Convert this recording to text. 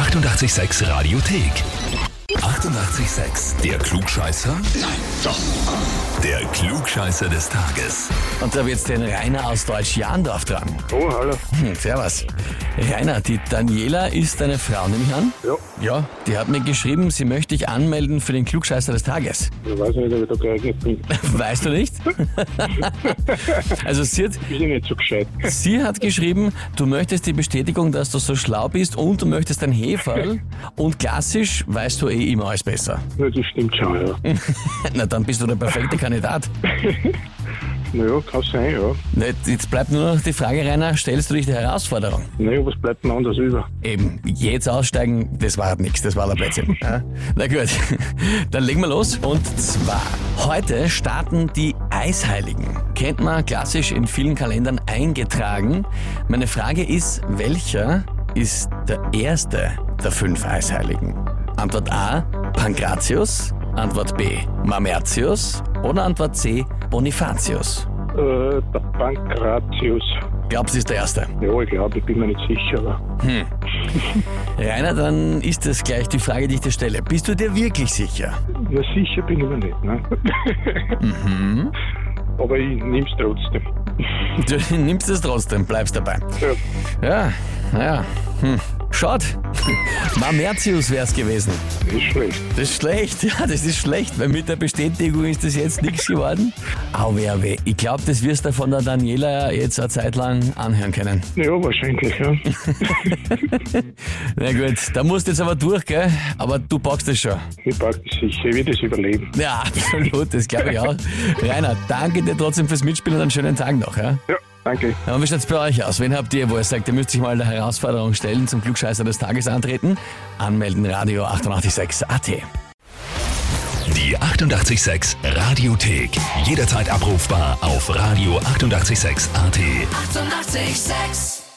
886 Radiothek. 88,6. Der Klugscheißer? Nein, doch. Der Klugscheißer des Tages. Und da wird's den Rainer aus Deutsch-Jahndorf dran. Oh, hallo. Hm, servus. Rainer, die Daniela ist deine Frau, nehme ich an? Ja, Ja, die hat mir geschrieben, sie möchte dich anmelden für den Klugscheißer des Tages. ich weiß nicht, ob ich da geeignet bin. Weißt du nicht? also sie hat, Bin ich nicht so gescheit. sie hat geschrieben, du möchtest die Bestätigung, dass du so schlau bist und du möchtest ein Heferl und klassisch weißt du eh immer alles besser. Ja, das stimmt schon, ja. Na, dann bist du der perfekte Kandidat. Naja, kann sein, ja. Na, Jetzt bleibt nur noch die Frage, Rainer, stellst du dich der Herausforderung? Naja, was bleibt mir anders über? Eben, jetzt aussteigen, das war halt nichts, das war der Blödsinn. Ja? Na gut, dann legen wir los. Und zwar, heute starten die Eisheiligen. Kennt man klassisch in vielen Kalendern eingetragen. Meine Frage ist, welcher ist der erste der fünf Eisheiligen? Antwort A, Pankratius. Antwort B, Mamertius. Oder Antwort C, Bonifatius. Äh, der Pankratius. Glaubst du, ist der erste? Ja, ich glaube, ich bin mir nicht sicher, aber Rainer, dann ist das gleich die Frage, die ich dir stelle. Bist du dir wirklich sicher? na, sicher bin ich mir nicht, ne? Mhm. Aber ich nehm's trotzdem. Du nimmst es trotzdem, bleibst dabei. Ja, Ja, naja. Hm. Schaut. Mamertius wär's gewesen. ist schlecht. Das ist schlecht, ja, das ist schlecht, weil mit der Bestätigung ist das jetzt nichts geworden. Au weh, weh. Ich glaube, das wirst du von der Daniela jetzt eine Zeit lang anhören können. Ja, wahrscheinlich, ja. Na gut, da musst du jetzt aber durch, gell? Aber du packst es schon. Ich pack das sicher, ich werde es überleben. Ja, absolut, das glaube ich auch. Rainer, danke dir trotzdem fürs Mitspielen und einen schönen Tag noch, ja? Ja, danke. Ja, und wie schaut's bei euch aus? Wen habt ihr, wo ihr sagt, ihr müsst euch mal der Herausforderung stellen, zum Klugscheißer des Tages antreten? Anmelden, Radio 886 AT. Die 88,6 Radiothek. Jederzeit abrufbar auf radio886.at. 88,6. Eighty-eight, sex.